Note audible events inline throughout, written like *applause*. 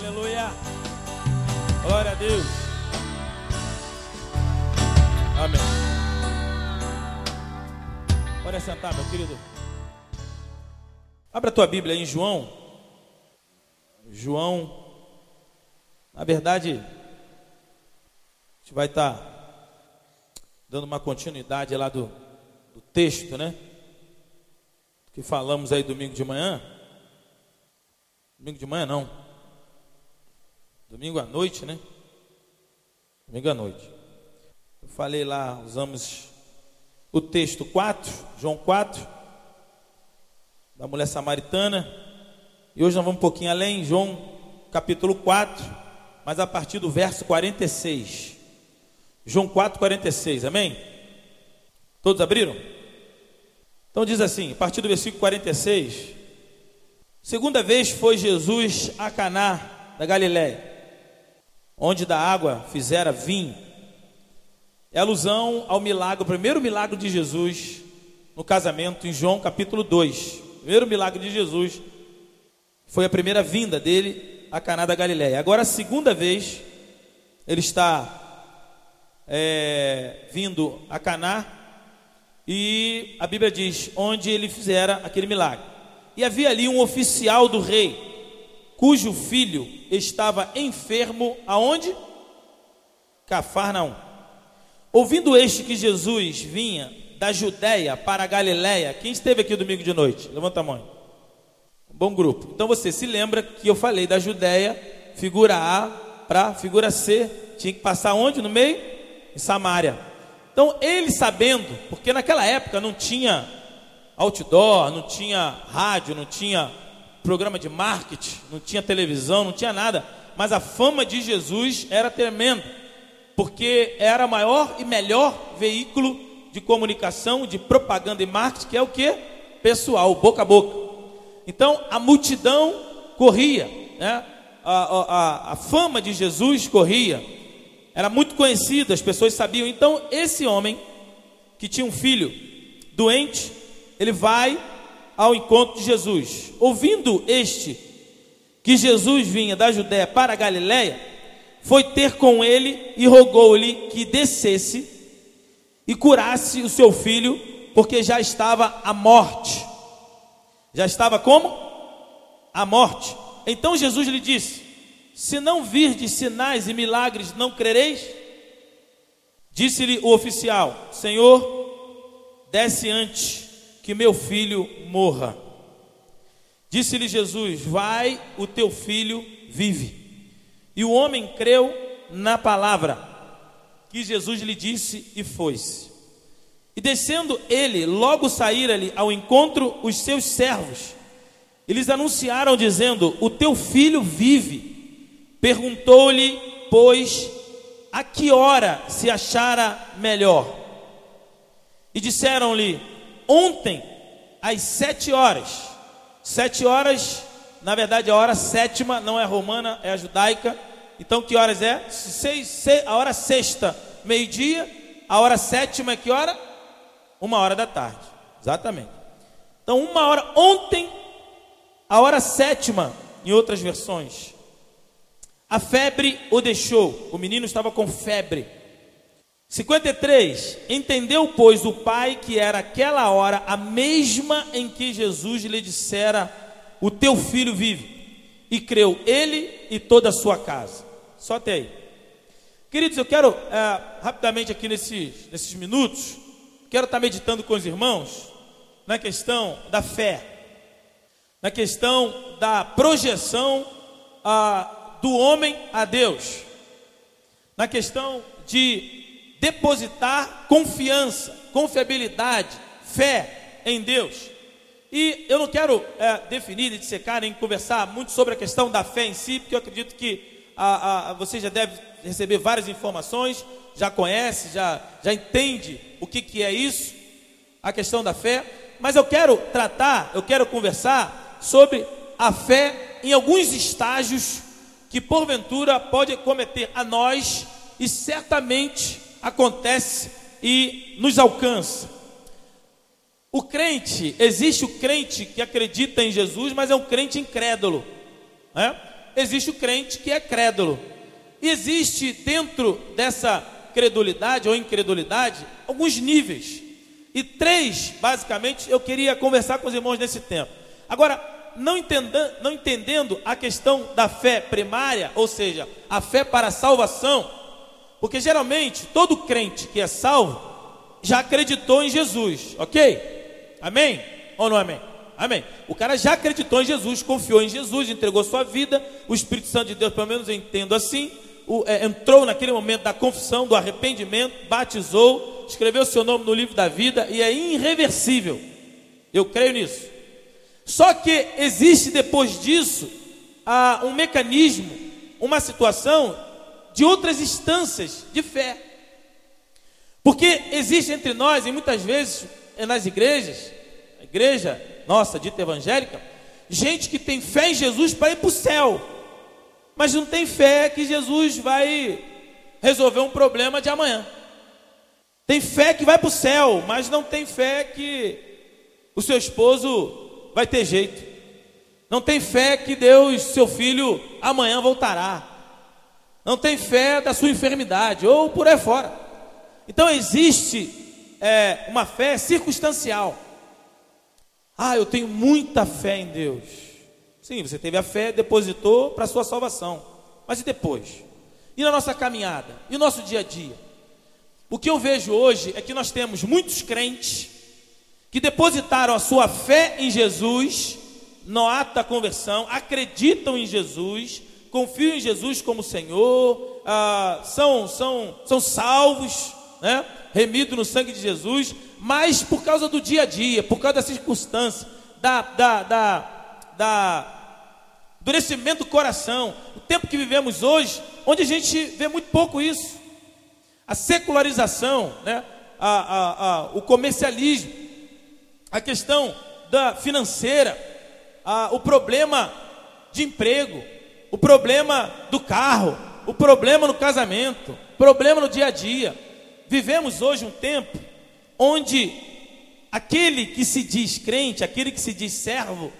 Aleluia. Glória a Deus. Amém. Pode sentar, meu querido. Abra a tua Bíblia em João. João, na verdade, a gente vai estar tá dando uma continuidade lá do, do texto, né? Que falamos aí domingo de manhã. Domingo de manhã não. Domingo à noite, né? Domingo à noite. Eu falei lá, usamos o texto 4, João 4, da mulher samaritana. E hoje nós vamos um pouquinho além, João capítulo 4, mas a partir do verso 46. João 4, 46, amém? Todos abriram? Então diz assim, a partir do versículo 46. Segunda vez foi Jesus a Caná da Galiléia, onde da água fizera vinho. É alusão ao milagre, o primeiro milagre de Jesus no casamento em João capítulo 2. O primeiro milagre de Jesus foi a primeira vinda dele a Caná da Galiléia. Agora a segunda vez ele está é, vindo a Caná e a Bíblia diz onde ele fizera aquele milagre. E havia ali um oficial do rei, cujo filho estava enfermo aonde? Cafarnaum. Ouvindo este que Jesus vinha da Judéia para a Galiléia, quem esteve aqui domingo de noite? Levanta a mão. Bom grupo. Então você se lembra que eu falei da Judéia, figura A para figura C, tinha que passar onde no meio? em Samaria. Então, ele sabendo, porque naquela época não tinha outdoor, não tinha rádio, não tinha programa de marketing, não tinha televisão, não tinha nada, mas a fama de Jesus era tremenda, porque era maior e melhor veículo de comunicação, de propaganda e marketing, que é o que? Pessoal, boca a boca. Então a multidão corria, né? a, a, a fama de Jesus corria, era muito conhecido, as pessoas sabiam. Então, esse homem que tinha um filho doente, ele vai ao encontro de Jesus. Ouvindo este que Jesus vinha da Judéia para a Galiléia, foi ter com ele e rogou-lhe que descesse e curasse o seu filho, porque já estava à morte. Já estava como? À morte. Então Jesus lhe disse: se não virdes sinais e milagres, não crereis? Disse-lhe o oficial: Senhor, desce antes que meu filho morra. Disse-lhe Jesus: Vai, o teu filho vive. E o homem creu na palavra que Jesus lhe disse e foi-se. E descendo ele, logo saíram-lhe ao encontro os seus servos. Eles anunciaram, dizendo: O teu filho vive. Perguntou-lhe, pois, a que hora se achara melhor? E disseram-lhe, ontem, às sete horas. Sete horas, na verdade, a hora sétima não é romana, é a judaica. Então, que horas é? Seis, seis, a hora sexta, meio-dia. A hora sétima é que hora? Uma hora da tarde. Exatamente. Então, uma hora, ontem, a hora sétima, em outras versões, a febre o deixou, o menino estava com febre. 53. Entendeu, pois, o pai que era aquela hora a mesma em que Jesus lhe dissera: O teu filho vive. E creu ele e toda a sua casa. Só até aí. Queridos, eu quero é, rapidamente aqui nesses, nesses minutos, quero estar meditando com os irmãos na questão da fé, na questão da projeção a do homem a Deus, na questão de depositar confiança, confiabilidade, fé em Deus. E eu não quero é, definir, dissecar, nem conversar muito sobre a questão da fé em si, porque eu acredito que a, a, você já deve receber várias informações, já conhece, já, já entende o que, que é isso, a questão da fé. Mas eu quero tratar, eu quero conversar sobre a fé em alguns estágios que porventura pode cometer a nós e certamente acontece e nos alcança. O crente, existe o crente que acredita em Jesus, mas é um crente incrédulo. Né? Existe o crente que é crédulo. E existe dentro dessa credulidade ou incredulidade alguns níveis. E três, basicamente, eu queria conversar com os irmãos nesse tempo. Agora, não entendendo, não entendendo a questão da fé primária, ou seja, a fé para a salvação, porque geralmente todo crente que é salvo já acreditou em Jesus, ok? Amém? Ou não amém? Amém. O cara já acreditou em Jesus, confiou em Jesus, entregou sua vida. O Espírito Santo de Deus, pelo menos eu entendo assim, o, é, entrou naquele momento da confissão, do arrependimento, batizou, escreveu seu nome no livro da vida e é irreversível. Eu creio nisso. Só que existe depois disso ah, um mecanismo, uma situação de outras instâncias de fé. Porque existe entre nós, e muitas vezes é nas igrejas, a igreja nossa, dita evangélica, gente que tem fé em Jesus para ir para o céu, mas não tem fé que Jesus vai resolver um problema de amanhã. Tem fé que vai para o céu, mas não tem fé que o seu esposo vai ter jeito. Não tem fé que Deus, seu filho, amanhã voltará. Não tem fé da sua enfermidade, ou por aí fora. Então existe é, uma fé circunstancial. Ah, eu tenho muita fé em Deus. Sim, você teve a fé, depositou para a sua salvação. Mas e depois? E na nossa caminhada? E no nosso dia a dia? O que eu vejo hoje é que nós temos muitos crentes que depositaram a sua fé em Jesus no ato da conversão, acreditam em Jesus, confiam em Jesus como Senhor, ah, são, são, são salvos, né? remido no sangue de Jesus, mas por causa do dia a dia, por causa da circunstância, da, da, da, da endurecimento do coração, o tempo que vivemos hoje, onde a gente vê muito pouco isso, a secularização, né? a, a, a, o comercialismo, a questão da financeira, a, o problema de emprego, o problema do carro, o problema no casamento, problema no dia a dia. Vivemos hoje um tempo onde aquele que se diz crente, aquele que se diz servo,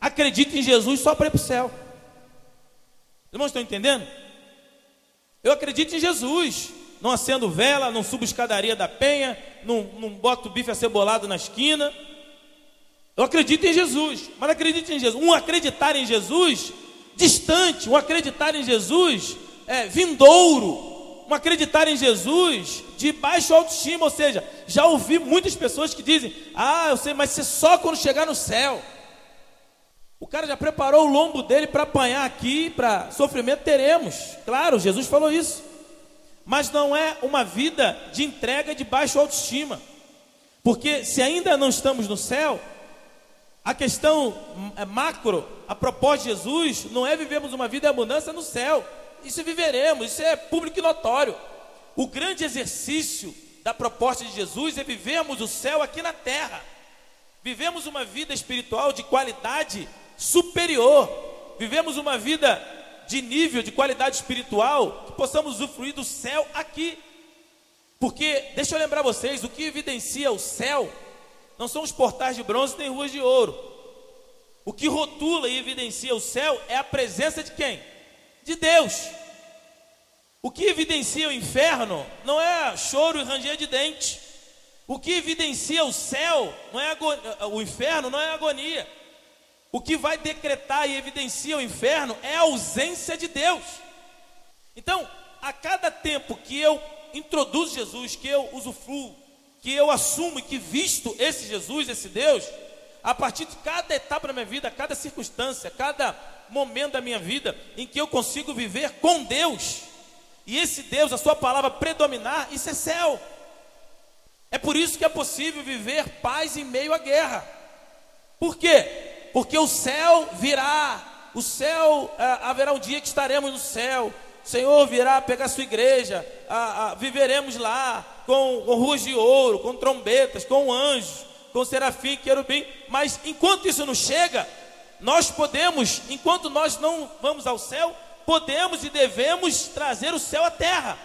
acredita em Jesus só para ir para o céu. Irmãos, estão entendendo? Eu acredito em Jesus. Não acendo vela, não subo escadaria da penha, não, não boto bife acebolado na esquina. Eu acredito em Jesus, mas acredito em Jesus. Um acreditar em Jesus distante, um acreditar em Jesus é, vindouro, um acreditar em Jesus de baixo autoestima, ou seja, já ouvi muitas pessoas que dizem: Ah, eu sei, mas você só quando chegar no céu. O cara já preparou o lombo dele para apanhar aqui, para sofrimento teremos. Claro, Jesus falou isso. Mas não é uma vida de entrega de baixo autoestima. Porque se ainda não estamos no céu, a questão é macro, a propósito de Jesus, não é vivemos uma vida de abundância no céu isso viveremos, isso é público e notório. O grande exercício da proposta de Jesus é vivermos o céu aqui na terra. Vivemos uma vida espiritual de qualidade superior. Vivemos uma vida de nível, de qualidade espiritual, que possamos usufruir do céu aqui. Porque, deixa eu lembrar vocês, o que evidencia o céu não são os portais de bronze nem ruas de ouro. O que rotula e evidencia o céu é a presença de quem? de Deus. O que evidencia o inferno não é choro e ranger de dente. O que evidencia o céu, não é agonia, o inferno não é agonia. O que vai decretar e evidencia o inferno é a ausência de Deus. Então, a cada tempo que eu introduzo Jesus, que eu usufruo, que eu assumo e que visto esse Jesus, esse Deus, a partir de cada etapa da minha vida, cada circunstância, cada momento da minha vida em que eu consigo viver com Deus, e esse Deus, a Sua palavra predominar, isso é céu. É por isso que é possível viver paz em meio à guerra. Por quê? Porque o céu virá, o céu, ah, haverá um dia que estaremos no céu, o Senhor virá pegar a sua igreja, viveremos lá com, com ruas de ouro, com trombetas, com anjos, com serafim, querubim, mas enquanto isso não chega, nós podemos, enquanto nós não vamos ao céu, podemos e devemos trazer o céu à terra.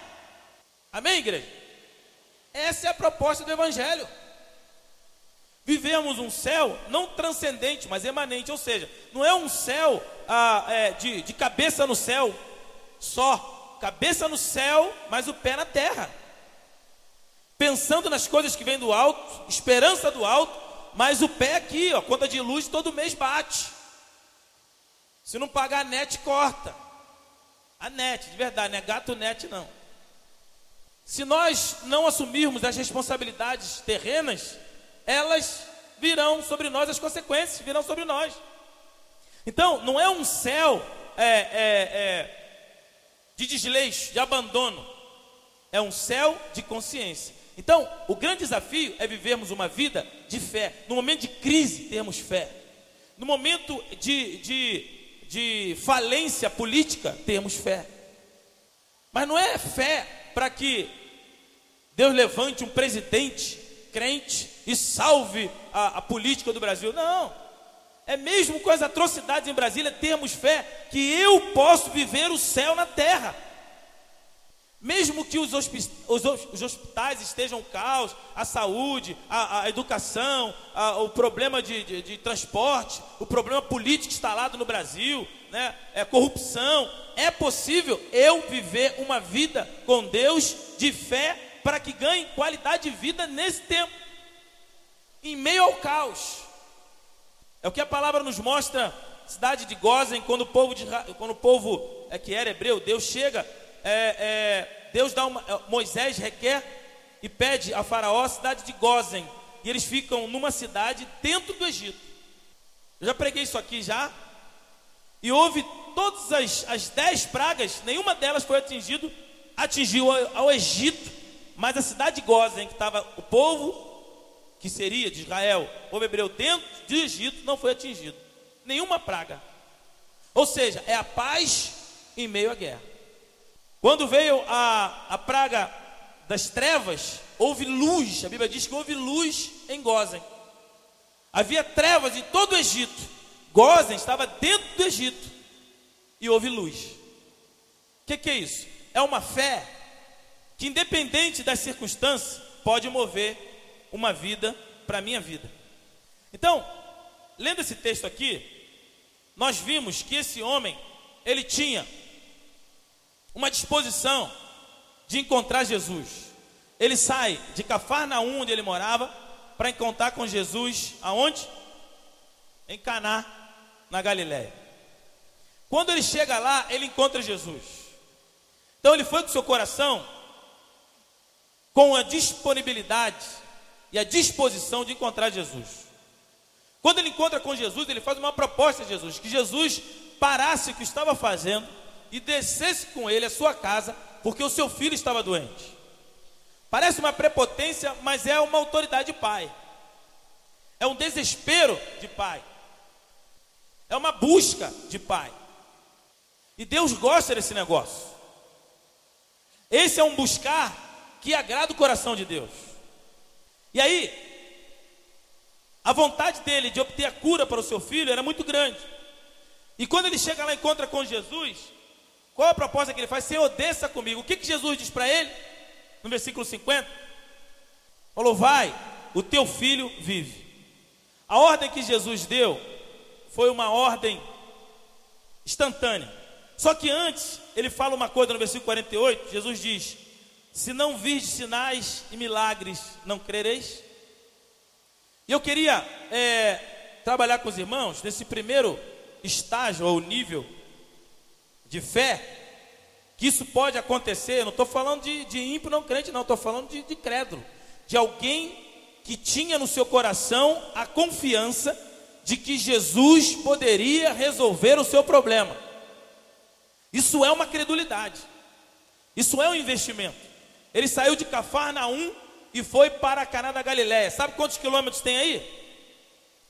Amém, igreja? Essa é a proposta do Evangelho. vivemos um céu não transcendente, mas emanente, ou seja, não é um céu ah, é, de, de cabeça no céu só, cabeça no céu, mas o pé na terra, pensando nas coisas que vêm do alto, esperança do alto, mas o pé aqui, ó, conta de luz todo mês bate. Se não pagar a net, corta. A net, de verdade, não é gato net não. Se nós não assumirmos as responsabilidades terrenas, elas virão sobre nós, as consequências virão sobre nós. Então, não é um céu é, é, é, de desleixo, de abandono, é um céu de consciência. Então, o grande desafio é vivermos uma vida de fé. No momento de crise, termos fé. No momento de, de de falência política, temos fé. Mas não é fé para que Deus levante um presidente crente e salve a, a, política do Brasil. Não. É mesmo com as atrocidades em Brasília, termos fé que eu posso viver o céu na terra. Mesmo que os, os hospitais estejam caos, a saúde, a, a educação, a, o problema de, de, de, transporte, o problema político instalado no Brasil, né, é corrupção, é possível eu viver uma vida com Deus de fé para que ganhe qualidade de vida nesse tempo, em meio ao caos. É o que a palavra nos mostra, cidade de Gozen, quando o povo, de, quando o povo é, que era hebreu, Deus chega é, é, Deus dá uma, é, Moisés requer e pede a Faraó a cidade de Gozen. E eles ficam numa cidade dentro do Egito. Eu já preguei isso aqui já. E houve todas as, as dez pragas, nenhuma delas foi atingido, atingiu ao, ao Egito, mas a cidade de Gozen, que estava o povo que seria de Israel, o povo hebreu dentro do Egito, não foi atingido. Nenhuma praga. Ou seja, é a paz em meio à guerra. Quando veio a, a praga das trevas, houve luz. A Bíblia diz que houve luz em Gozen. Havia trevas em todo o Egito. Gozen estava dentro do Egito e houve luz. O que, que é isso? É uma fé que, independente das circunstâncias, pode mover uma vida para a minha vida. Então, lendo esse texto aqui, nós vimos que esse homem, ele tinha uma disposição de encontrar Jesus. Ele sai de Cafarnaum, onde ele morava, para encontrar com Jesus aonde? Em Caná, na Galiléia. Quando ele chega lá, ele encontra Jesus. Então ele foi com seu coração com a disponibilidade e a disposição de encontrar Jesus. Quando ele encontra com Jesus, ele faz uma proposta a Jesus, que Jesus parasse o que estava fazendo e descesse com ele à sua casa, porque o seu filho estava doente. Parece uma prepotência, mas é uma autoridade de pai. É um desespero de pai. É uma busca de pai. E Deus gosta desse negócio. Esse é um buscar que agrada o coração de Deus. E aí, a vontade dele de obter a cura para o seu filho era muito grande. E quando ele chega lá e encontra com Jesus, qual a proposta que ele faz? Senhor, desça comigo. O que, que Jesus diz para ele? No versículo 50. Falou: Vai, o teu filho vive. A ordem que Jesus deu foi uma ordem instantânea. Só que antes, ele fala uma coisa no versículo 48. Jesus diz: Se não virdes sinais e milagres, não crereis. E eu queria é, trabalhar com os irmãos nesse primeiro estágio ou nível de fé, que isso pode acontecer. Não estou falando de, de ímpio não crente, não, estou falando de, de crédulo, de alguém que tinha no seu coração a confiança de que Jesus poderia resolver o seu problema. Isso é uma credulidade, isso é um investimento. Ele saiu de Cafarnaum e foi para Caná da Galiléia. Sabe quantos quilômetros tem aí?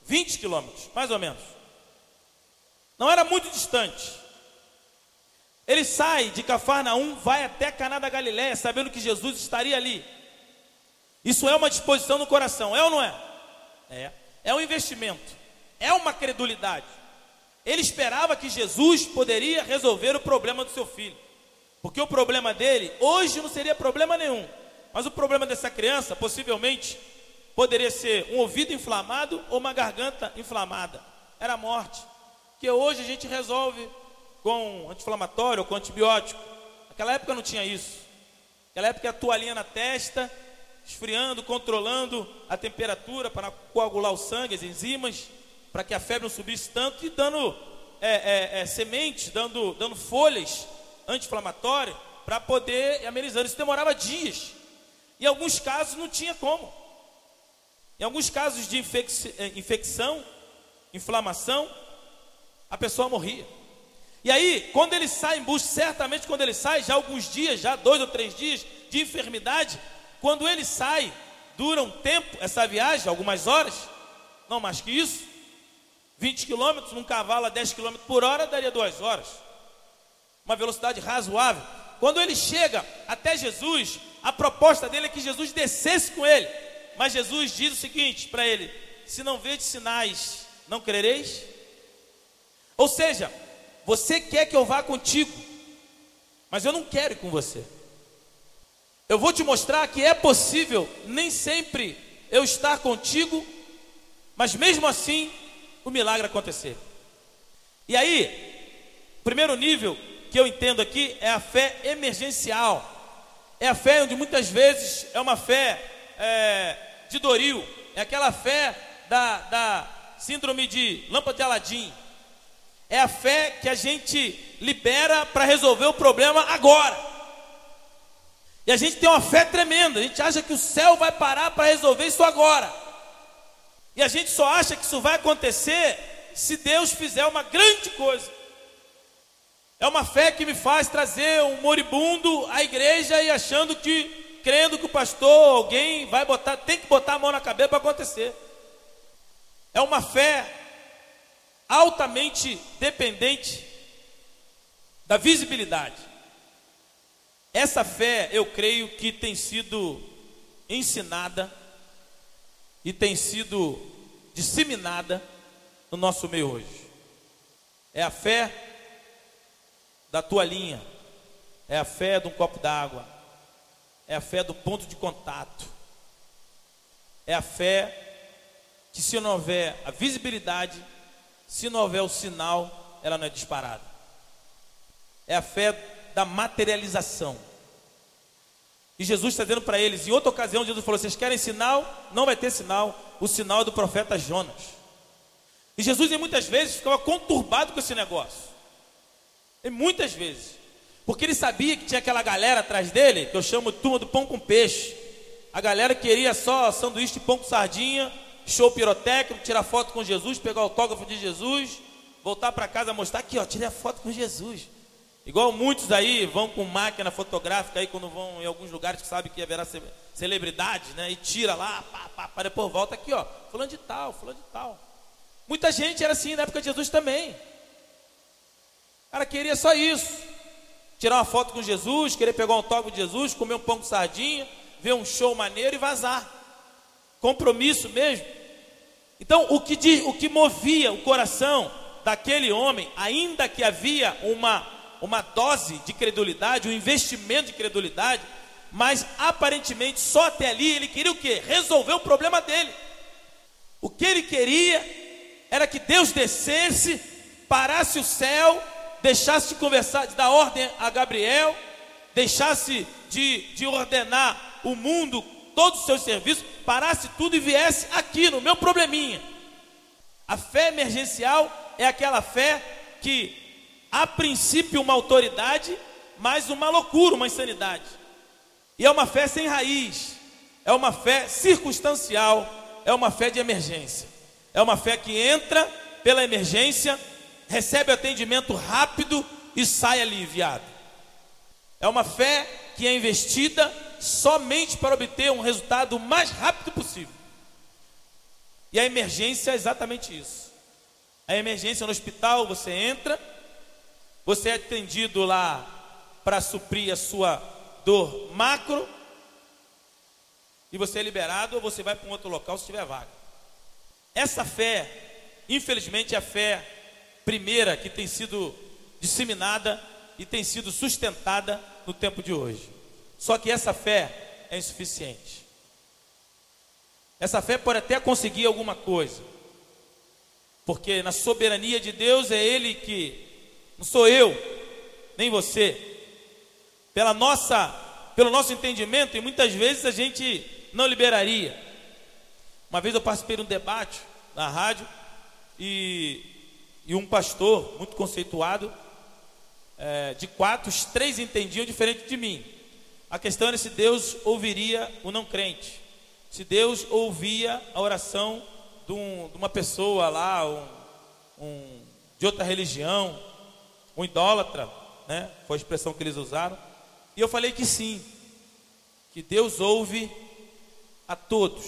20 quilômetros, mais ou menos. Não era muito distante. Ele sai de Cafarnaum, vai até Caná da Galiléia, sabendo que Jesus estaria ali. Isso é uma disposição no coração, é ou não é? É. É um investimento, é uma credulidade. Ele esperava que Jesus poderia resolver o problema do seu filho. Porque o problema dele hoje não seria problema nenhum. Mas o problema dessa criança, possivelmente, poderia ser um ouvido inflamado ou uma garganta inflamada. Era a morte. Que hoje a gente resolve com anti-inflamatório ou com antibiótico. Naquela época não tinha isso. Naquela época a toalhinha na testa, esfriando, controlando a temperatura para coagular o sangue, as enzimas, para que a febre não subisse tanto e dando é, é, é, sementes, dando, dando folhas anti-inflamatórias para poder amenizar. Isso demorava dias. Em alguns casos não tinha como. Em alguns casos de infec eh, infecção, inflamação, a pessoa morria. E aí, quando ele sai em busca, certamente quando ele sai, já alguns dias, já dois ou três dias de enfermidade, quando ele sai, dura um tempo essa viagem, algumas horas, não mais que isso, 20 quilômetros num cavalo a 10 quilômetros por hora daria duas horas, uma velocidade razoável. Quando ele chega até Jesus, a proposta dele é que Jesus descesse com ele. Mas Jesus diz o seguinte para ele: Se não vede sinais, não crereis? Ou seja, você quer que eu vá contigo, mas eu não quero ir com você. Eu vou te mostrar que é possível nem sempre eu estar contigo, mas mesmo assim o milagre acontecer. E aí, primeiro nível que eu entendo aqui é a fé emergencial. É a fé onde muitas vezes é uma fé é, de Doril, é aquela fé da, da síndrome de lâmpada de Aladim. É a fé que a gente libera para resolver o problema agora. E a gente tem uma fé tremenda, a gente acha que o céu vai parar para resolver isso agora. E a gente só acha que isso vai acontecer se Deus fizer uma grande coisa. É uma fé que me faz trazer um moribundo à igreja e achando que, crendo que o pastor, alguém vai botar, tem que botar a mão na cabeça para acontecer. É uma fé altamente dependente da visibilidade. Essa fé, eu creio que tem sido ensinada e tem sido disseminada no nosso meio hoje. É a fé da toalhinha, é a fé de um copo d'água, é a fé do ponto de contato, é a fé que, se não houver a visibilidade, se não houver o sinal, ela não é disparada. É a fé da materialização. E Jesus está dizendo para eles, em outra ocasião, Jesus falou: Vocês querem sinal? Não vai ter sinal. O sinal é do profeta Jonas. E Jesus, muitas vezes, ficava conturbado com esse negócio. E muitas vezes. Porque ele sabia que tinha aquela galera atrás dele, que eu chamo de turma do pão com peixe. A galera queria só sanduíche de pão com sardinha, show pirotécnico, tirar foto com Jesus, pegar o autógrafo de Jesus, voltar para casa mostrar aqui, ó, tirei a foto com Jesus. Igual muitos aí vão com máquina fotográfica aí quando vão em alguns lugares que sabe que haverá celebridade, né? E tira lá, pá, pá, pá, depois volta aqui, ó, fulano de tal, fulano de tal. Muita gente era assim na época de Jesus também cara queria só isso. Tirar uma foto com Jesus, querer pegar um toque de Jesus, comer um pão com sardinha, ver um show maneiro e vazar. Compromisso mesmo. Então, o que, diz, o que movia o coração daquele homem, ainda que havia uma, uma dose de credulidade, um investimento de credulidade, mas aparentemente só até ali ele queria o quê? Resolver o problema dele. O que ele queria era que Deus descesse, parasse o céu deixasse de conversar, de dar ordem a Gabriel, deixasse de, de ordenar o mundo, todos os seus serviços, parasse tudo e viesse aqui no meu probleminha. A fé emergencial é aquela fé que, a princípio, uma autoridade, mas uma loucura, uma insanidade. E é uma fé sem raiz, é uma fé circunstancial, é uma fé de emergência. É uma fé que entra pela emergência recebe atendimento rápido e sai aliviado. É uma fé que é investida somente para obter um resultado o mais rápido possível. E a emergência é exatamente isso. A emergência no hospital, você entra, você é atendido lá para suprir a sua dor macro, e você é liberado ou você vai para um outro local se tiver vaga. Essa fé, infelizmente, é a fé primeira que tem sido disseminada e tem sido sustentada no tempo de hoje. Só que essa fé é insuficiente. Essa fé pode até conseguir alguma coisa, porque na soberania de Deus é Ele que, não sou eu, nem você. Pela nossa, pelo nosso entendimento, e muitas vezes a gente não liberaria. Uma vez eu participei de um debate na rádio e, e um pastor muito conceituado, é, de quatro, os três entendiam diferente de mim. A questão era se Deus ouviria o não crente, se Deus ouvia a oração de, um, de uma pessoa lá, um, um, de outra religião, um idólatra, né? Foi a expressão que eles usaram. E eu falei que sim, que Deus ouve a todos.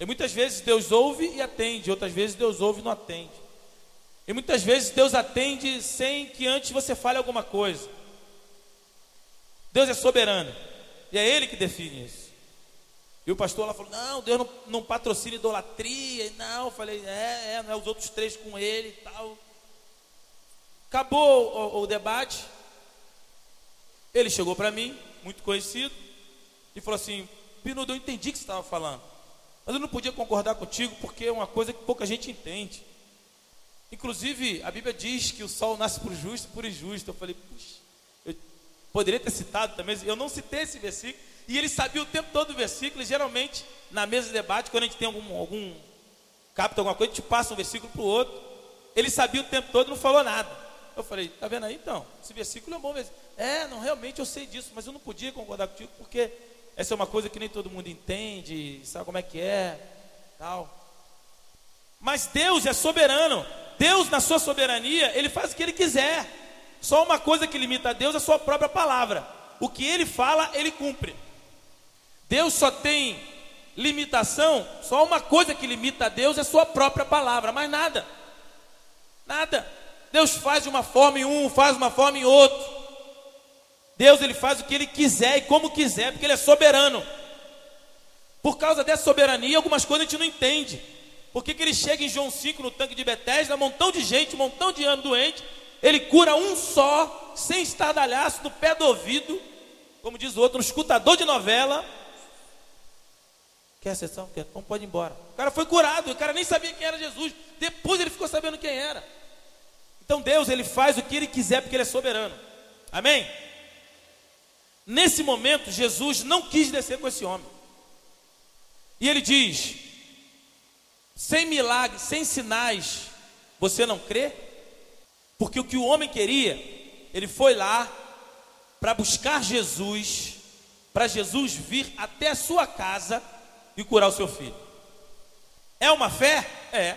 E muitas vezes Deus ouve e atende, outras vezes Deus ouve e não atende. E muitas vezes Deus atende sem que antes você fale alguma coisa. Deus é soberano. E é Ele que define isso. E o pastor lá falou: Não, Deus não, não patrocina idolatria. Não, eu falei: É, é, não é os outros três com Ele e tal. Acabou o, o, debate. Ele chegou para mim, muito conhecido, e falou assim: Pinudo, eu entendi o que você estava falando. Mas eu não podia concordar contigo porque é uma coisa que pouca gente entende. Inclusive, a Bíblia diz que o sol nasce por justo e por injusto. Eu falei, puxa, poderia ter citado também, eu não citei esse versículo, e ele sabia o tempo todo o versículo, e geralmente, na mesa de debate, quando a gente tem algum, algum capta alguma coisa, a gente passa um versículo para o outro. Ele sabia o tempo todo e não falou nada. Eu falei, tá vendo aí então? Esse versículo é bom versículo. É, não, realmente eu sei disso, mas eu não podia concordar contigo, porque essa é uma coisa que nem todo mundo entende, sabe como é que é, tal. Mas Deus é soberano. Deus, na sua soberania, ele faz o que ele quiser. Só uma coisa que limita a Deus é a sua própria palavra. O que ele fala, ele cumpre. Deus só tem limitação, só uma coisa que limita a Deus é a sua própria palavra, mais nada. Nada. Deus faz de uma forma em um, faz de uma forma em outro. Deus ele faz o que ele quiser e como quiser, porque ele é soberano. Por causa dessa soberania, algumas coisas a gente não entende. Por que, que ele chega em João 5 no tanque de Betesda, um montão de gente, um montão de anos doente, ele cura um só, sem estardalhaço, no pé do ouvido, como diz o outro, um escutador de novela. Quer a sessão? Quer? Então pode ir embora. O cara foi curado, o cara nem sabia quem era Jesus. Depois ele ficou sabendo quem era. Então Deus, ele faz o que ele quiser porque ele é soberano. Amém? Nesse momento, Jesus não quis descer com esse homem. E ele diz: sem milagres, sem sinais, você não crê? Porque o que o homem queria, ele foi lá para buscar Jesus, para Jesus vir até a sua casa e curar o seu filho. É uma fé? É.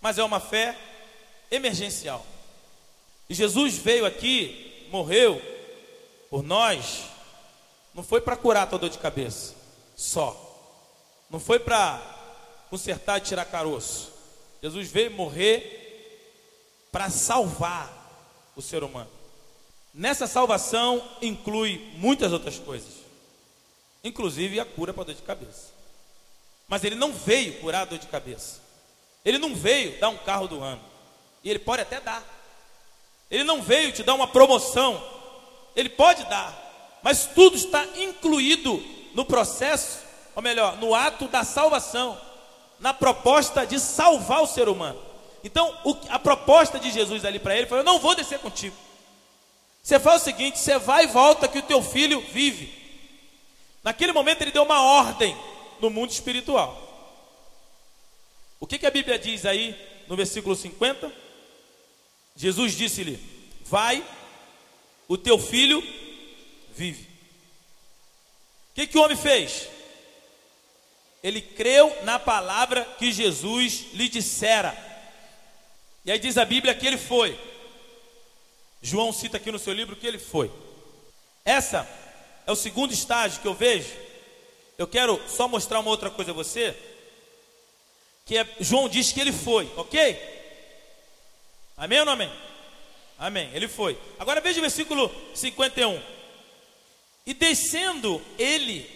Mas é uma fé emergencial. E Jesus veio aqui, morreu, por nós, não foi para curar a tua dor de cabeça, só. Não foi para consertar e tirar caroço. Jesus veio morrer para salvar o ser humano. Nessa salvação inclui muitas outras coisas, inclusive a cura para dor de cabeça. Mas ele não veio curar a dor de cabeça. Ele não veio dar um carro do ano. E ele pode até dar. Ele não veio te dar uma promoção ele pode dar, mas tudo está incluído no processo, ou melhor, no ato da salvação, na proposta de salvar o ser humano. Então, o, a proposta de Jesus ali para ele foi: Eu não vou descer contigo. Você faz o seguinte: você vai e volta que o teu filho vive. Naquele momento, ele deu uma ordem no mundo espiritual. O que, que a Bíblia diz aí no versículo 50? Jesus disse-lhe: Vai o teu filho vive. O que, que o homem fez? Ele creu na palavra que Jesus lhe dissera. E aí diz a Bíblia que ele foi. João cita aqui no seu livro que ele foi. Essa é o segundo estágio que eu vejo. Eu quero só mostrar uma outra coisa a você. Que é, João diz que ele foi, ok? Amém ou não amém? Amém. Ele foi. Agora veja o versículo 51. E descendo ele,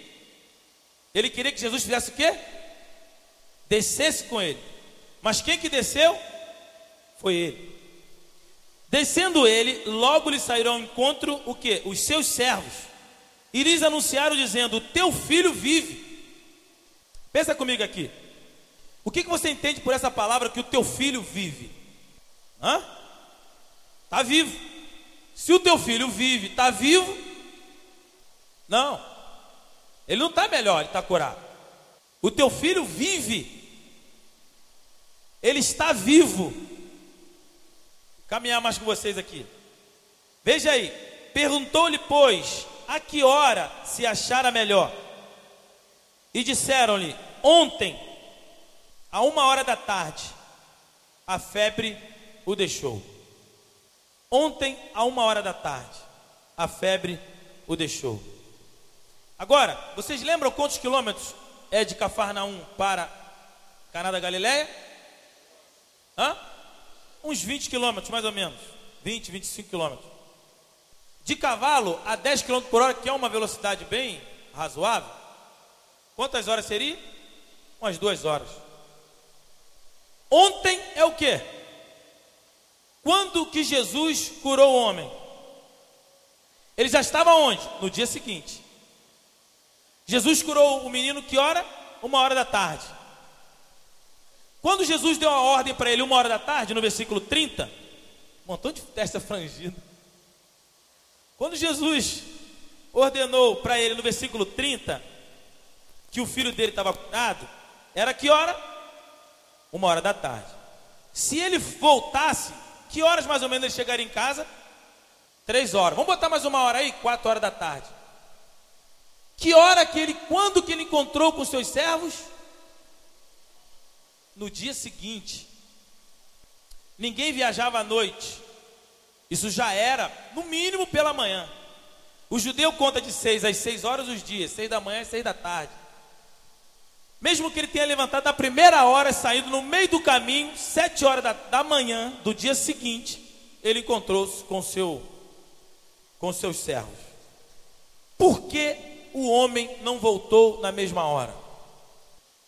ele queria que Jesus fizesse o quê? Descesse com ele. Mas quem que desceu? Foi ele. Descendo ele, logo lhe saíram ao encontro o que? Os seus servos. E lhes anunciaram dizendo: Teu filho vive. Pensa comigo aqui. O que, que você entende por essa palavra que o teu filho vive? Hã? Está vivo. Se o teu filho vive, está vivo, não. Ele não está melhor, ele está curado. O teu filho vive. Ele está vivo. Caminhar mais com vocês aqui. Veja aí. Perguntou-lhe, pois, a que hora se achara melhor? E disseram-lhe: Ontem, a uma hora da tarde, a febre o deixou. Ontem, a uma hora da tarde, a febre o deixou. Agora, vocês lembram quantos quilômetros é de Cafarnaum para Caná da Galileia? Hã? Uns 20 quilômetros, mais ou menos. 20, 25 quilômetros. De cavalo a 10 km por hora, que é uma velocidade bem razoável. Quantas horas seria? Umas duas horas. Ontem é o que? Quando que Jesus curou o homem? Ele já estava onde? No dia seguinte. Jesus curou o menino que hora? Uma hora da tarde. Quando Jesus deu a ordem para ele uma hora da tarde, no versículo 30, um montão de testa frangida. Quando Jesus ordenou para ele no versículo 30 que o filho dele estava curado, era que hora? Uma hora da tarde. Se ele voltasse, que horas mais ou menos ele chegaria em casa? Três horas. Vamos botar mais uma hora aí? Quatro horas da tarde. Que hora que ele, quando que ele encontrou com seus servos? No dia seguinte. Ninguém viajava à noite. Isso já era, no mínimo, pela manhã. O judeu conta de seis às seis horas os dias, seis da manhã e seis da tarde. Mesmo que ele tenha levantado na primeira hora, saído no meio do caminho, sete horas da, da manhã do dia seguinte, ele encontrou-se com, seu, com seus servos. Por que o homem não voltou na mesma hora?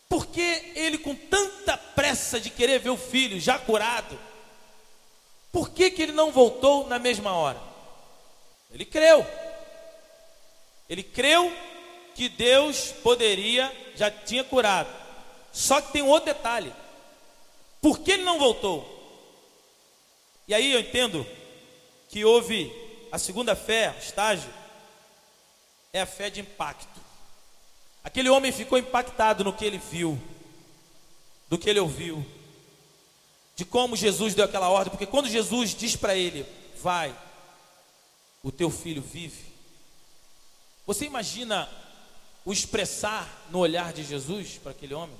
Por que ele, com tanta pressa de querer ver o filho já curado, por que, que ele não voltou na mesma hora? Ele creu. Ele creu que Deus poderia, já tinha curado. Só que tem um outro detalhe. Por que ele não voltou? E aí eu entendo que houve a segunda fé, o estágio, é a fé de impacto. Aquele homem ficou impactado no que ele viu, do que ele ouviu, de como Jesus deu aquela ordem, porque quando Jesus diz para ele: Vai, o teu filho vive. Você imagina o expressar no olhar de Jesus para aquele homem?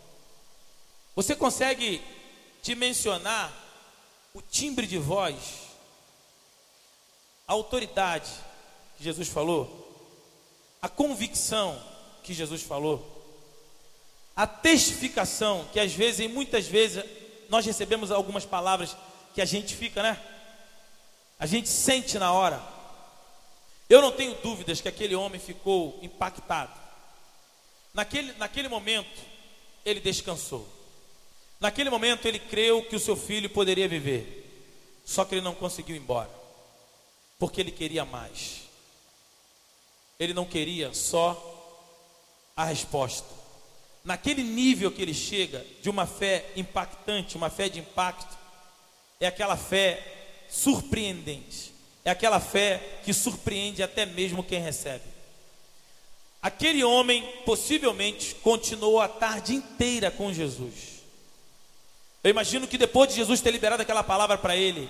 Você consegue dimensionar o timbre de voz, a autoridade que Jesus falou, a convicção que Jesus falou, a testificação que às vezes, e muitas vezes, nós recebemos algumas palavras que a gente fica, né? A gente sente na hora. Eu não tenho dúvidas que aquele homem ficou impactado. Naquele, naquele momento, ele descansou. Naquele momento, ele creu que o seu filho poderia viver. Só que ele não conseguiu ir embora. Porque ele queria mais. Ele não queria só a resposta naquele nível que ele chega, de uma fé impactante, uma fé de impacto, é aquela fé surpreendente, é aquela fé que surpreende até mesmo quem recebe. Aquele homem possivelmente continuou a tarde inteira com Jesus. Eu imagino que depois de Jesus ter liberado aquela palavra para ele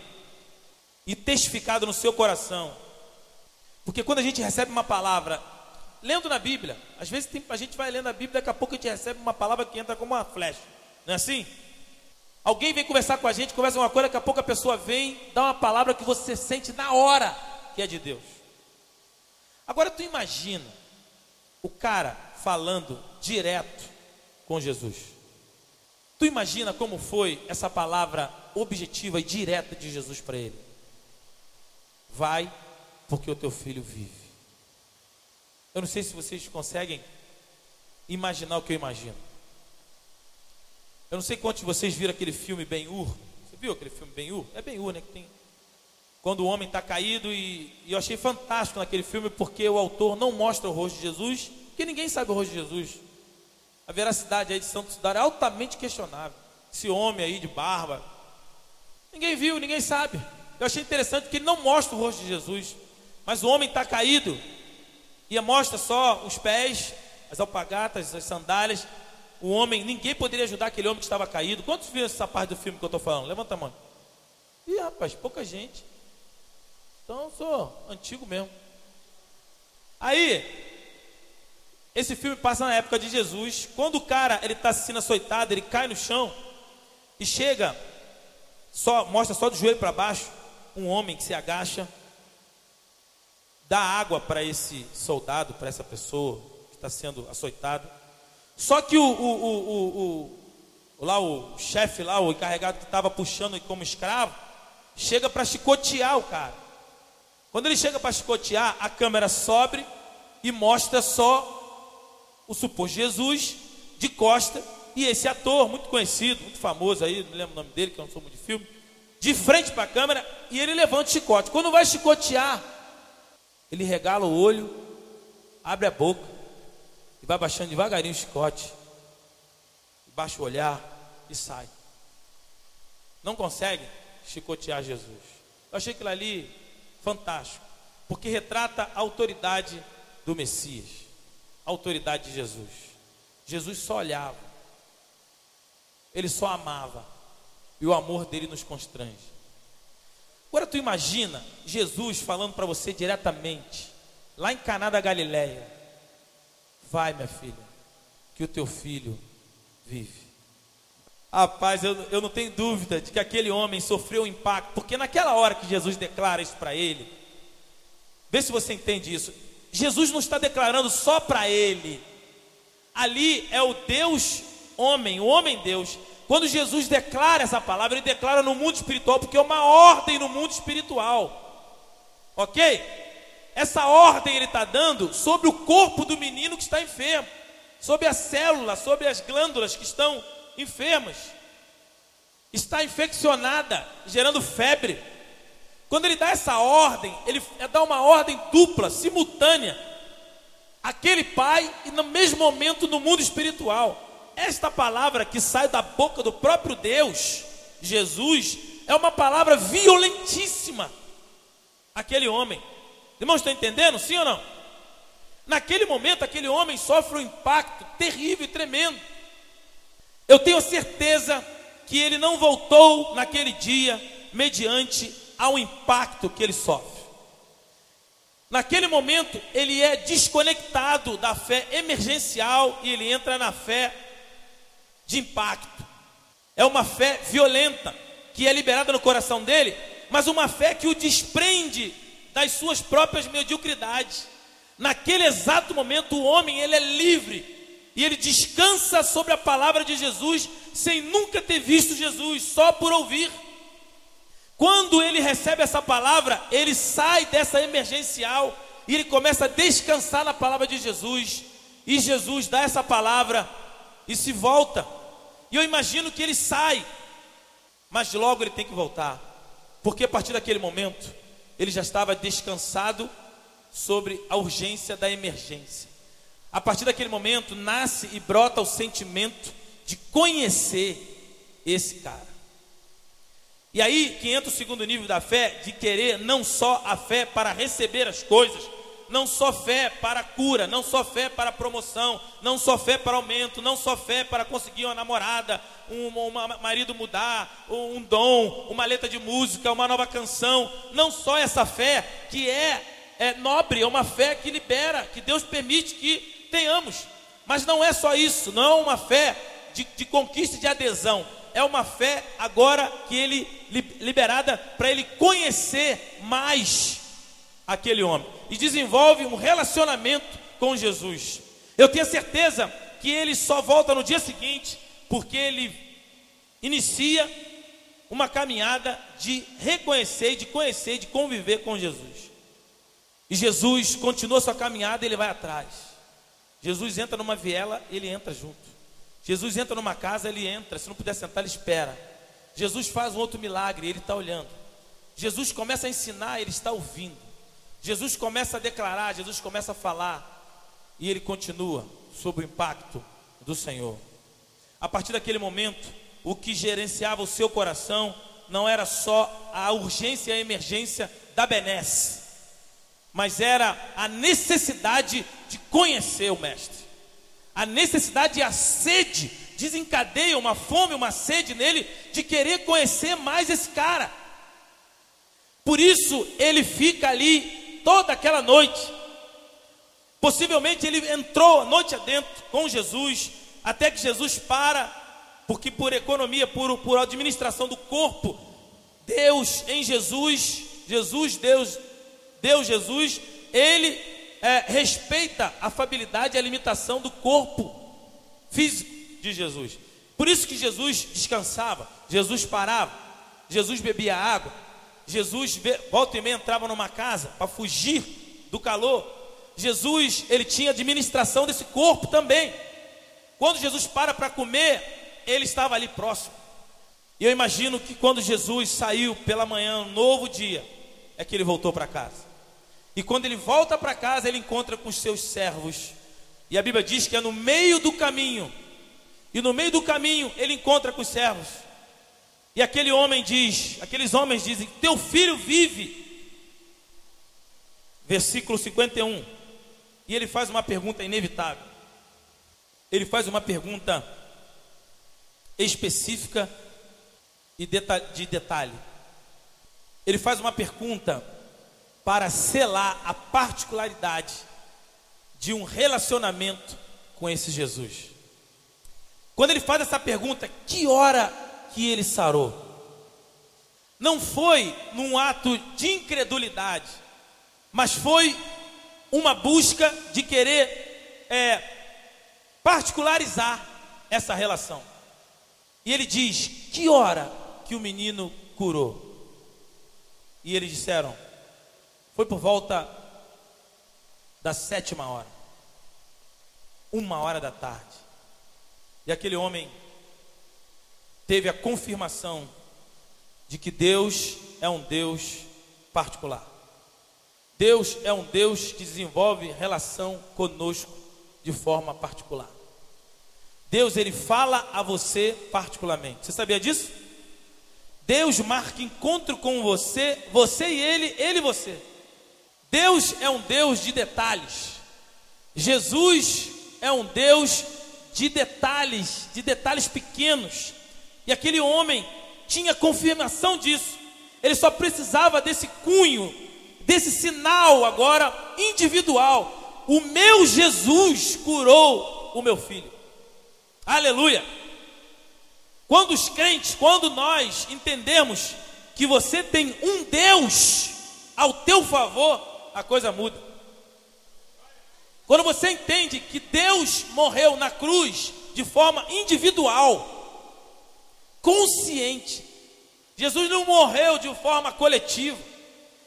e testificado no seu coração, porque quando a gente recebe uma palavra lendo na Bíblia. Às vezes tem, a gente vai lendo a Bíblia, daqui a pouco a gente recebe uma palavra que entra como uma flecha. Não é assim? Alguém vem conversar com a gente, conversa uma coisa, daqui a pouco a pessoa vem, dá uma palavra que você sente na hora que é de Deus. Agora tu imagina o cara falando direto com Jesus. Tu imagina como foi essa palavra objetiva e direta de Jesus para ele? Vai, porque o teu filho vive. Eu não sei se vocês conseguem imaginar o que eu imagino. Eu não sei quantos de vocês viram aquele filme Ben-Hur. Você viu aquele filme Ben-Hur? É Ben-Hur, né? Que tem... Quando o homem está caído e, e eu achei fantástico naquele filme porque o autor não mostra o rosto de Jesus, porque ninguém sabe o rosto de Jesus. a veracidade aí de Santo Sudário é altamente questionável. Esse homem aí de barba, ninguém viu, ninguém sabe. Eu achei interessante que ele não mostra o rosto de Jesus, mas o homem está caído e mostra só os pés, as alpagatas, as sandálias. O homem, ninguém poderia ajudar aquele homem que estava caído. Quantos viram essa parte do filme que eu estou falando? Levanta a mão. Ih, rapaz, pouca gente. Então eu sou antigo mesmo. Aí, esse filme passa na época de Jesus. Quando o cara ele está sendo açoitado, ele cai no chão e chega, só mostra só do joelho para baixo, um homem que se agacha, dá água para esse soldado, para essa pessoa que está sendo açoitado. Só que o, o, o, o lá o chefe lá, o encarregado que estava puxando como escravo, chega para chicotear o cara. Quando ele chega para chicotear, a câmera sobe e mostra só o suposto Jesus de costa e esse ator muito conhecido, muito famoso aí, não lembro o nome dele, que eu não sou muito de filme, de frente para a câmera e ele levanta o chicote. Quando vai chicotear, ele regala o olho, abre a boca e vai baixando devagarinho o chicote, baixa o olhar e sai. Não consegue chicotear Jesus. Eu achei aquilo ali fantástico, porque retrata a autoridade do Messias, a autoridade de Jesus. Jesus só olhava, ele só amava, e o amor dele nos constrange. Agora tu imagina Jesus falando para você diretamente, lá em Caná da Galileia: Vai, minha filha, que o teu filho vive. Rapaz, eu, eu não tenho dúvida de que aquele homem sofreu um impacto, porque naquela hora que Jesus declara isso para ele, vê se você entende isso. Jesus não está declarando só para ele, ali é o Deus homem, o homem Deus. Quando Jesus declara essa palavra, ele declara no mundo espiritual, porque é uma ordem no mundo espiritual, ok? Essa ordem ele está dando sobre o corpo do menino que está enfermo, sobre a célula, sobre as glândulas que estão enfermas, está infeccionada, gerando febre. Quando ele dá essa ordem, ele dá uma ordem dupla, simultânea. Aquele pai e no mesmo momento no mundo espiritual. Esta palavra que sai da boca do próprio Deus, Jesus, é uma palavra violentíssima. Aquele homem. Irmãos, estão entendendo? Sim ou não? Naquele momento, aquele homem sofre um impacto terrível e tremendo. Eu tenho certeza que ele não voltou naquele dia mediante ao impacto que ele sofre. Naquele momento, ele é desconectado da fé emergencial e ele entra na fé de impacto. É uma fé violenta que é liberada no coração dele, mas uma fé que o desprende das suas próprias mediocridades. Naquele exato momento, o homem ele é livre e ele descansa sobre a palavra de Jesus sem nunca ter visto Jesus, só por ouvir. Quando ele recebe essa palavra, ele sai dessa emergencial e ele começa a descansar na palavra de Jesus. E Jesus dá essa palavra e se volta. E eu imagino que ele sai, mas logo ele tem que voltar, porque a partir daquele momento ele já estava descansado sobre a urgência da emergência. A partir daquele momento nasce e brota o sentimento de conhecer esse cara. E aí que entra o segundo nível da fé, de querer não só a fé para receber as coisas, não só fé para cura, não só fé para promoção, não só fé para aumento, não só fé para conseguir uma namorada, um, um marido mudar, um dom, uma letra de música, uma nova canção, não só essa fé que é, é nobre, é uma fé que libera, que Deus permite que tenhamos. Mas não é só isso, não é uma fé de, de conquista de adesão. É uma fé agora que ele liberada para ele conhecer mais aquele homem e desenvolve um relacionamento com Jesus. Eu tenho certeza que ele só volta no dia seguinte, porque ele inicia uma caminhada de reconhecer, de conhecer, de conviver com Jesus. E Jesus continua sua caminhada ele vai atrás. Jesus entra numa viela, ele entra junto. Jesus entra numa casa, ele entra. Se não puder sentar, ele espera. Jesus faz um outro milagre, ele está olhando. Jesus começa a ensinar, ele está ouvindo. Jesus começa a declarar, Jesus começa a falar. E ele continua sob o impacto do Senhor. A partir daquele momento, o que gerenciava o seu coração não era só a urgência e a emergência da benesse, mas era a necessidade de conhecer o Mestre. A necessidade e a sede desencadeia uma fome, uma sede nele de querer conhecer mais esse cara. Por isso ele fica ali toda aquela noite. Possivelmente ele entrou a noite adentro com Jesus, até que Jesus para, porque por economia, por, por administração do corpo, Deus em Jesus, Jesus, Deus, Deus Jesus, ele é, respeita a fabilidade e a limitação do corpo físico de Jesus. Por isso que Jesus descansava, Jesus parava, Jesus bebia água, Jesus volta e meia entrava numa casa para fugir do calor. Jesus, ele tinha administração desse corpo também. Quando Jesus para para comer, ele estava ali próximo. E eu imagino que quando Jesus saiu pela manhã, um novo dia, é que ele voltou para casa. E quando ele volta para casa, ele encontra com os seus servos. E a Bíblia diz que é no meio do caminho. E no meio do caminho, ele encontra com os servos. E aquele homem diz, aqueles homens dizem: Teu filho vive. Versículo 51. E ele faz uma pergunta inevitável. Ele faz uma pergunta específica e de detalhe. Ele faz uma pergunta para selar a particularidade de um relacionamento com esse Jesus. Quando ele faz essa pergunta, que hora que ele sarou? Não foi num ato de incredulidade, mas foi uma busca de querer é, particularizar essa relação. E ele diz: Que hora que o menino curou? E eles disseram: foi por volta da sétima hora, uma hora da tarde. E aquele homem teve a confirmação de que Deus é um Deus particular. Deus é um Deus que desenvolve relação conosco de forma particular. Deus ele fala a você particularmente. Você sabia disso? Deus marca encontro com você, você e ele, ele e você. Deus é um Deus de detalhes. Jesus é um Deus de detalhes, de detalhes pequenos. E aquele homem tinha confirmação disso. Ele só precisava desse cunho, desse sinal agora individual. O meu Jesus curou o meu filho. Aleluia. Quando os crentes, quando nós entendemos que você tem um Deus ao teu favor, a coisa muda. Quando você entende que Deus morreu na cruz de forma individual, consciente, Jesus não morreu de forma coletiva,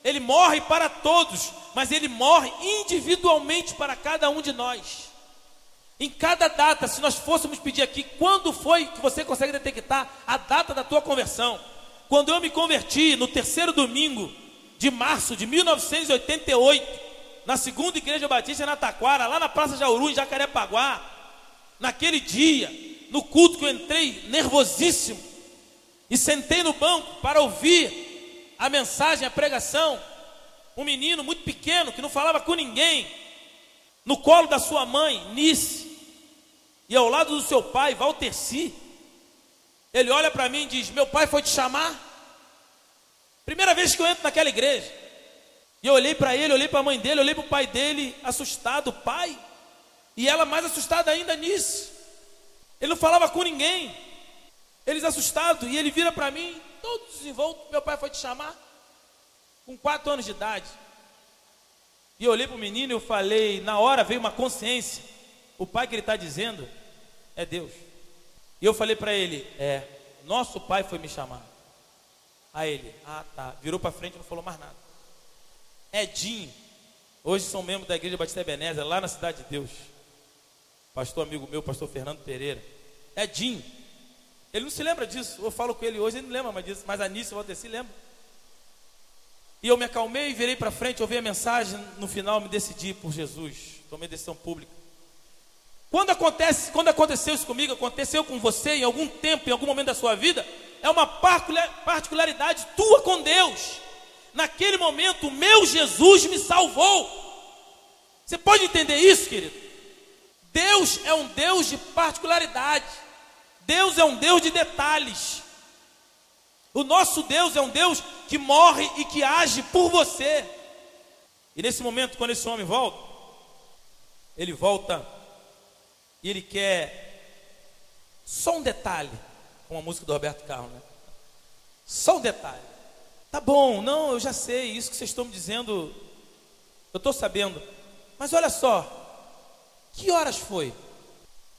ele morre para todos, mas ele morre individualmente para cada um de nós. Em cada data, se nós fôssemos pedir aqui, quando foi que você consegue detectar a data da tua conversão? Quando eu me converti no terceiro domingo de março de 1988, na segunda igreja batista na Taquara, lá na Praça Jauru, em Jacarepaguá, naquele dia, no culto que eu entrei nervosíssimo e sentei no banco para ouvir a mensagem, a pregação, um menino muito pequeno que não falava com ninguém, no colo da sua mãe, Nice, e ao lado do seu pai, Valterci, ele olha para mim e diz: Meu pai foi te chamar? Primeira vez que eu entro naquela igreja. E eu olhei para ele, olhei para a mãe dele, olhei para o pai dele, assustado, pai. E ela mais assustada ainda nisso. Ele não falava com ninguém. Eles assustados. E ele vira para mim, todo desenvolto. Meu pai foi te chamar? Com quatro anos de idade. E eu olhei para o menino e eu falei, na hora veio uma consciência. O pai que ele está dizendo é Deus. E eu falei para ele, é, nosso pai foi me chamar. A ele, ah tá, virou para frente e não falou mais nada. Edinho, hoje são membros da igreja Batista Ebenezer, lá na Cidade de Deus. Pastor amigo meu, pastor Fernando Pereira. Edinho, ele não se lembra disso. Eu falo com ele hoje, ele não lembra mais disso, mas a Nícia Valdeci lembra. E eu me acalmei, virei para frente, ouvi a mensagem, no final me decidi por Jesus, tomei decisão pública. Quando acontece, quando aconteceu isso comigo, aconteceu com você em algum tempo, em algum momento da sua vida, é uma particularidade tua com Deus. Naquele momento, o meu Jesus me salvou. Você pode entender isso, querido? Deus é um Deus de particularidade. Deus é um Deus de detalhes. O nosso Deus é um Deus que morre e que age por você. E nesse momento, quando esse homem volta, ele volta e ele quer só um detalhe, como a música do Roberto Carlos, né? Só um detalhe. Tá bom, não, eu já sei, isso que vocês estão me dizendo, eu estou sabendo. Mas olha só, que horas foi?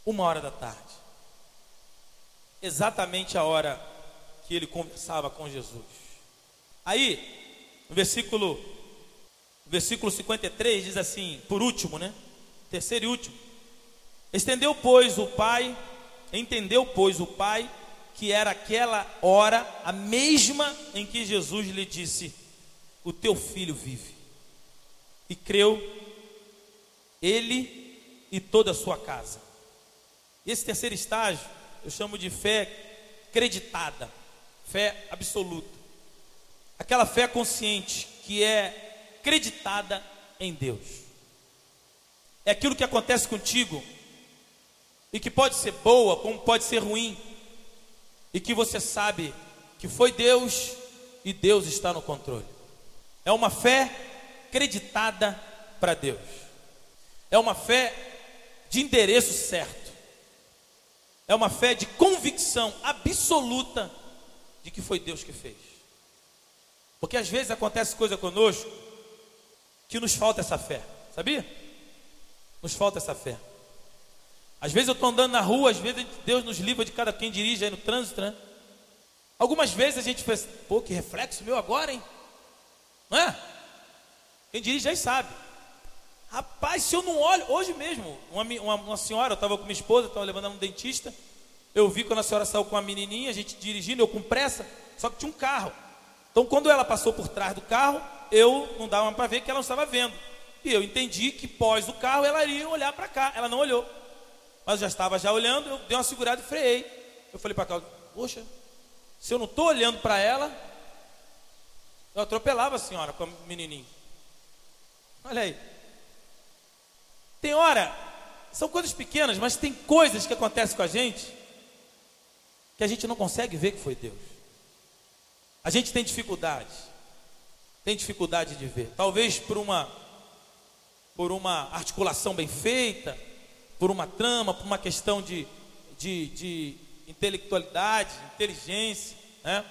Uma hora da tarde. Exatamente a hora que ele conversava com Jesus. Aí, no versículo, versículo 53 diz assim, por último, né? Terceiro e último. Estendeu, pois, o pai, entendeu, pois, o pai, que era aquela hora a mesma em que Jesus lhe disse: O teu filho vive. E creu ele e toda a sua casa. Esse terceiro estágio eu chamo de fé creditada, fé absoluta. Aquela fé consciente que é creditada em Deus. É aquilo que acontece contigo e que pode ser boa, como pode ser ruim, e que você sabe que foi Deus e Deus está no controle. É uma fé creditada para Deus. É uma fé de endereço certo. É uma fé de convicção absoluta de que foi Deus que fez. Porque às vezes acontece coisa conosco que nos falta essa fé, sabia? Nos falta essa fé. Às vezes eu estou andando na rua, às vezes Deus nos livra de cada quem dirige aí no trânsito, né? Algumas vezes a gente fez, pô, que reflexo meu agora, hein? Não é? Quem dirige aí sabe. Rapaz, se eu não olho, hoje mesmo, uma, uma, uma senhora, eu estava com minha esposa, estava levando ela no dentista. Eu vi quando a senhora saiu com a menininha, a gente dirigindo, eu com pressa, só que tinha um carro. Então, quando ela passou por trás do carro, eu não dava para ver que ela não estava vendo. E eu entendi que pós o carro ela iria olhar para cá. Ela não olhou. Mas já estava já olhando, eu dei uma segurada e freiei. Eu falei para cá, poxa, se eu não estou olhando para ela, eu atropelava a senhora com o menininho. Olha aí. Tem hora, são coisas pequenas, mas tem coisas que acontecem com a gente que a gente não consegue ver que foi Deus. A gente tem dificuldade, tem dificuldade de ver. Talvez por uma por uma articulação bem feita, por uma trama, por uma questão de, de, de intelectualidade, inteligência, né?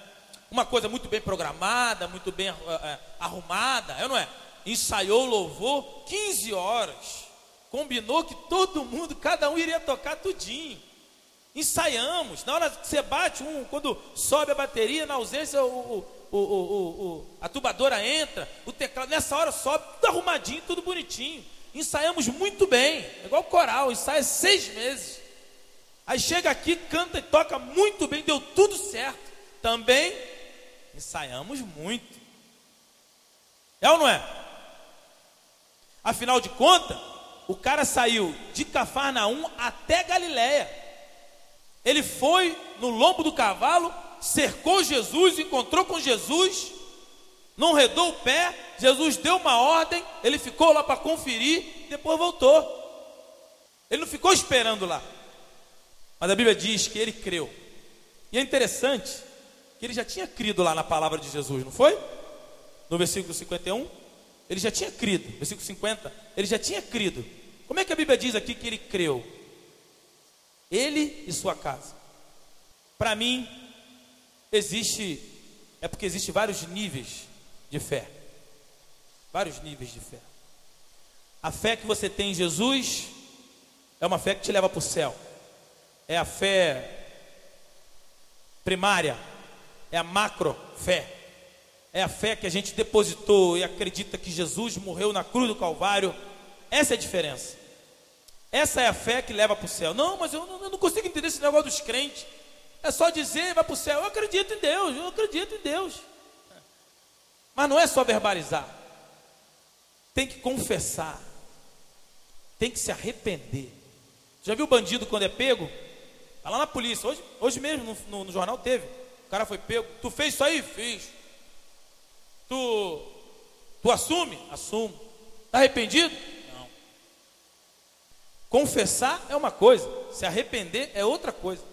uma coisa muito bem programada, muito bem uh, uh, arrumada, é ou não é? Ensaiou, louvou 15 horas, combinou que todo mundo, cada um iria tocar tudinho. Ensaiamos, na hora que você bate, um, quando sobe a bateria, na ausência, o, o, o, a tubadora entra, o teclado, nessa hora sobe, tudo arrumadinho, tudo bonitinho. Ensaiamos muito bem, é igual coral, ensaia seis meses. Aí chega aqui, canta e toca muito bem, deu tudo certo. Também ensaiamos muito. É ou não é? Afinal de contas, o cara saiu de Cafarnaum até Galiléia. Ele foi no lombo do cavalo, cercou Jesus, encontrou com Jesus, não redou o pé, Jesus deu uma ordem, ele ficou lá para conferir, depois voltou. Ele não ficou esperando lá. Mas a Bíblia diz que ele creu. E é interessante que ele já tinha crido lá na palavra de Jesus, não foi? No versículo 51, ele já tinha crido. Versículo 50, ele já tinha crido. Como é que a Bíblia diz aqui que ele creu? Ele e sua casa. Para mim, existe, é porque existe vários níveis de fé. Vários níveis de fé. A fé que você tem em Jesus é uma fé que te leva para o céu. É a fé primária, é a macro fé. É a fé que a gente depositou e acredita que Jesus morreu na cruz do Calvário. Essa é a diferença. Essa é a fé que leva para o céu. Não, mas eu não, eu não, consigo entender esse negócio dos crentes. É só dizer, vai para o céu. Eu acredito em Deus, eu acredito em Deus. Mas não é só verbalizar. Tem que confessar. Tem que se arrepender. Já viu bandido quando é pego? Tá lá na polícia. Hoje, hoje mesmo no, no, no jornal teve. O cara foi pego. Tu fez isso aí? Fiz. Tu, tu assume? Assumo. Está arrependido? Não. Confessar é uma coisa, se arrepender é outra coisa.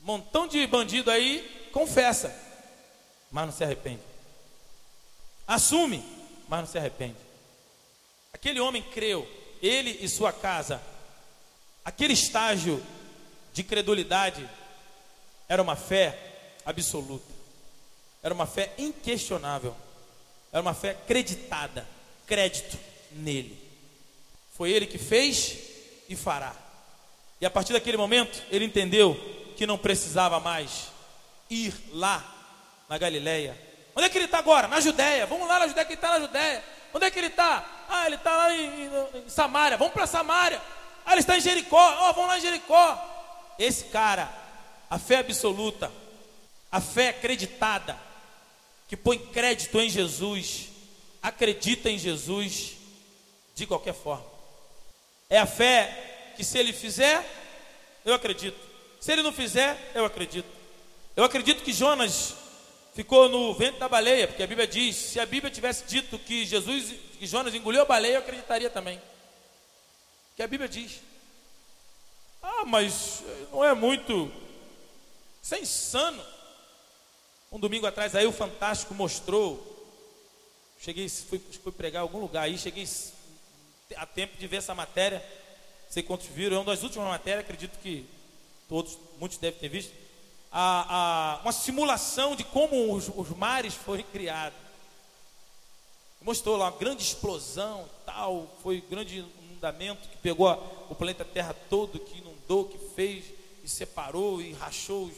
montão de bandido aí confessa, mas não se arrepende. Assume, mas não se arrepende. Aquele homem creu, ele e sua casa. Aquele estágio de credulidade era uma fé absoluta. Era uma fé inquestionável. Era uma fé acreditada, crédito nele. Foi ele que fez e fará. E a partir daquele momento, ele entendeu que não precisava mais ir lá na Galileia. Onde é que ele está agora? Na Judéia. Vamos lá na Judéia, que ele está na Judéia. Onde é que ele está? Ah, ele está lá em, em, em, Samaria. Vamos para Samaria. Ah, ele está em Jericó. Oh, vamos lá em Jericó. Esse cara, a fé absoluta, a fé acreditada, que põe crédito em Jesus, acredita em Jesus de qualquer forma. É a fé que se ele fizer, eu acredito. Se ele não fizer, eu acredito. Eu acredito que Jonas ficou no vento da baleia, porque a Bíblia diz: se a Bíblia tivesse dito que Jesus, que Jonas engoliu a baleia, eu acreditaria também. Que a Bíblia diz. Ah, mas não é muito. Isso é insano. Um domingo atrás aí o Fantástico mostrou. Cheguei, fui, fui pregar em algum lugar aí, cheguei a tempo de ver essa matéria. Não sei quantos viram, é uma das últimas matérias, acredito que todos, muitos devem ter visto. A, a, uma simulação de como os, os mares foram criados. Mostrou lá uma grande explosão, tal, foi grande inundamento que pegou o planeta Terra todo, que inundou, que fez e separou e rachou.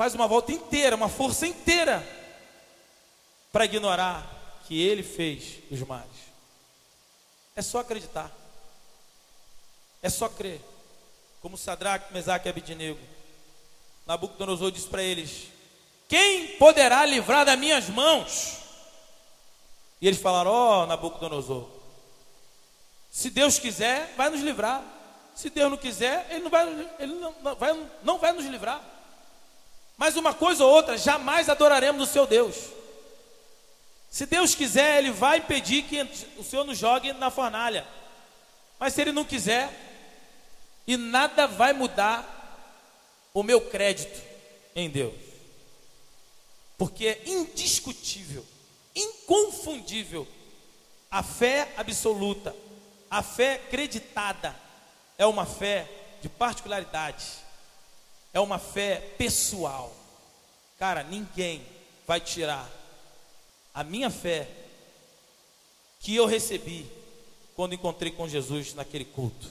Faz uma volta inteira, uma força inteira para ignorar que ele fez os mares. É só acreditar. É só crer. Como Sadraque, Mesaque e Abidinego. Nabucodonosor disse para eles: Quem poderá livrar das minhas mãos? E eles falaram: Ó oh, Nabucodonosor, se Deus quiser, vai nos livrar. Se Deus não quiser, Ele não vai, ele não vai, não vai nos livrar. Mas uma coisa ou outra, jamais adoraremos o seu Deus. Se Deus quiser, Ele vai impedir que o Senhor nos jogue na fornalha. Mas se Ele não quiser, e nada vai mudar o meu crédito em Deus. Porque é indiscutível, inconfundível, a fé absoluta, a fé acreditada, é uma fé de particularidade, é uma fé pessoal. Cara, ninguém vai tirar a minha fé que eu recebi quando encontrei com Jesus naquele culto.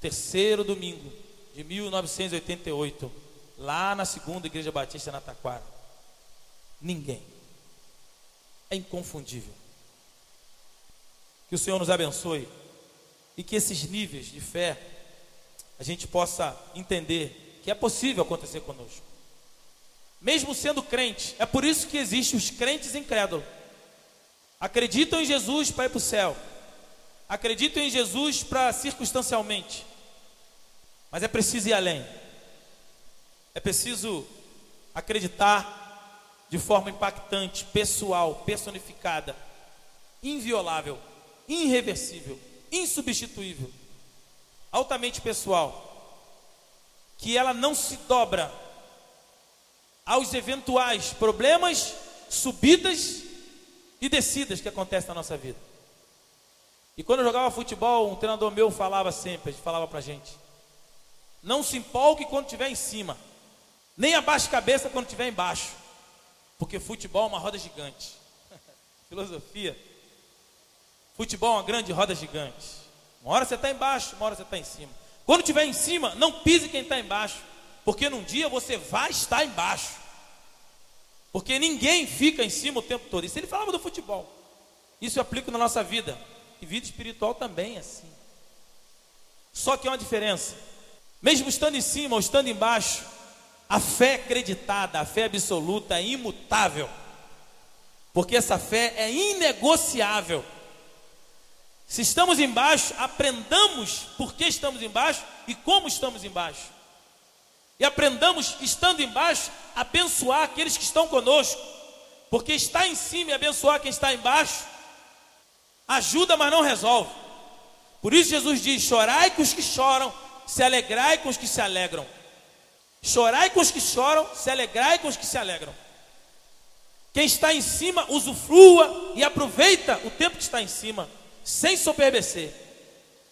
Terceiro domingo de 1988, lá na segunda igreja batista na Taquara. Ninguém. É inconfundível. Que o Senhor nos abençoe e que esses níveis de fé a gente possa entender que é possível acontecer conosco. Mesmo sendo crente, é por isso que existem os crentes incrédulos. Acreditam em Jesus para ir para o céu. Acreditam em Jesus para circunstancialmente. Mas é preciso ir além. É preciso acreditar de forma impactante, pessoal, personificada, inviolável, irreversível, insubstituível, altamente pessoal, que ela não se dobra aos eventuais problemas, subidas e descidas que acontecem na nossa vida. E quando eu jogava futebol, um treinador meu falava sempre, ele falava pra gente: não se empolgue quando estiver em cima. Nem abaixe a cabeça quando estiver embaixo. Porque futebol é uma roda gigante. *laughs* Filosofia. Futebol é uma grande roda gigante. Uma hora você está embaixo, uma hora você está em cima. Quando estiver em cima, não pise quem está embaixo. Porque num dia você vai estar embaixo. Porque ninguém fica em cima o tempo todo. Isso ele falava do futebol. Isso eu aplico na nossa vida. E vida espiritual também é assim. Só que há uma diferença. Mesmo estando em cima ou estando embaixo, a fé acreditada, a fé absoluta é imutável. Porque essa fé é inegociável. Se estamos embaixo, aprendamos por que estamos embaixo e como estamos embaixo. E aprendamos, estando embaixo, a abençoar aqueles que estão conosco. Porque estar em cima e abençoar quem está embaixo ajuda, mas não resolve. Por isso Jesus diz: chorai com os que choram, se alegrai com os que se alegram. Chorai com os que choram, se alegrai com os que se alegram. Quem está em cima, usufrua e aproveita o tempo que está em cima, sem soberbecer.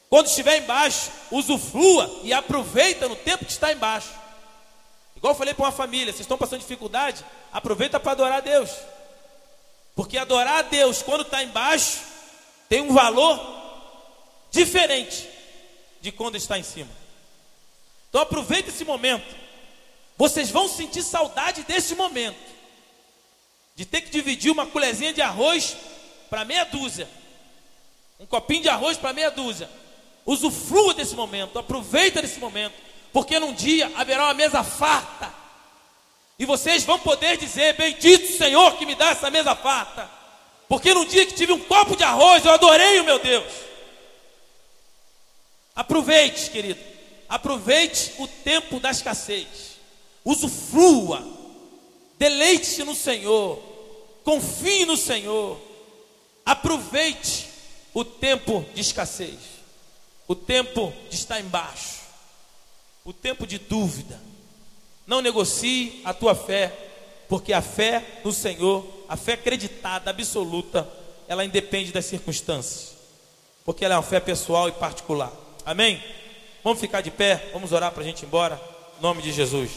Quando estiver embaixo, usufrua e aproveita no tempo que está embaixo. Igual eu falei para uma família, vocês estão passando dificuldade, aproveita para adorar a Deus. Porque adorar a Deus quando está embaixo tem um valor diferente de quando está em cima. Então aproveita esse momento. Vocês vão sentir saudade desse momento. De ter que dividir uma colherzinha de arroz para meia dúzia. Um copinho de arroz para meia dúzia. Usufrua desse momento, aproveita desse momento. Porque num dia haverá uma mesa farta. E vocês vão poder dizer: Bendito Senhor que me dá essa mesa farta. Porque no dia que tive um copo de arroz, eu adorei o meu Deus. Aproveite, querido. Aproveite o tempo da escassez usufrua, deleite-se no Senhor, confie no Senhor, aproveite o tempo de escassez, o tempo de estar embaixo, o tempo de dúvida. Não negocie a tua fé, porque a fé no Senhor, a fé acreditada, absoluta, ela independe das circunstâncias, porque ela é uma fé pessoal e particular. Amém? Vamos ficar de pé, vamos orar para a gente ir embora, em nome de Jesus.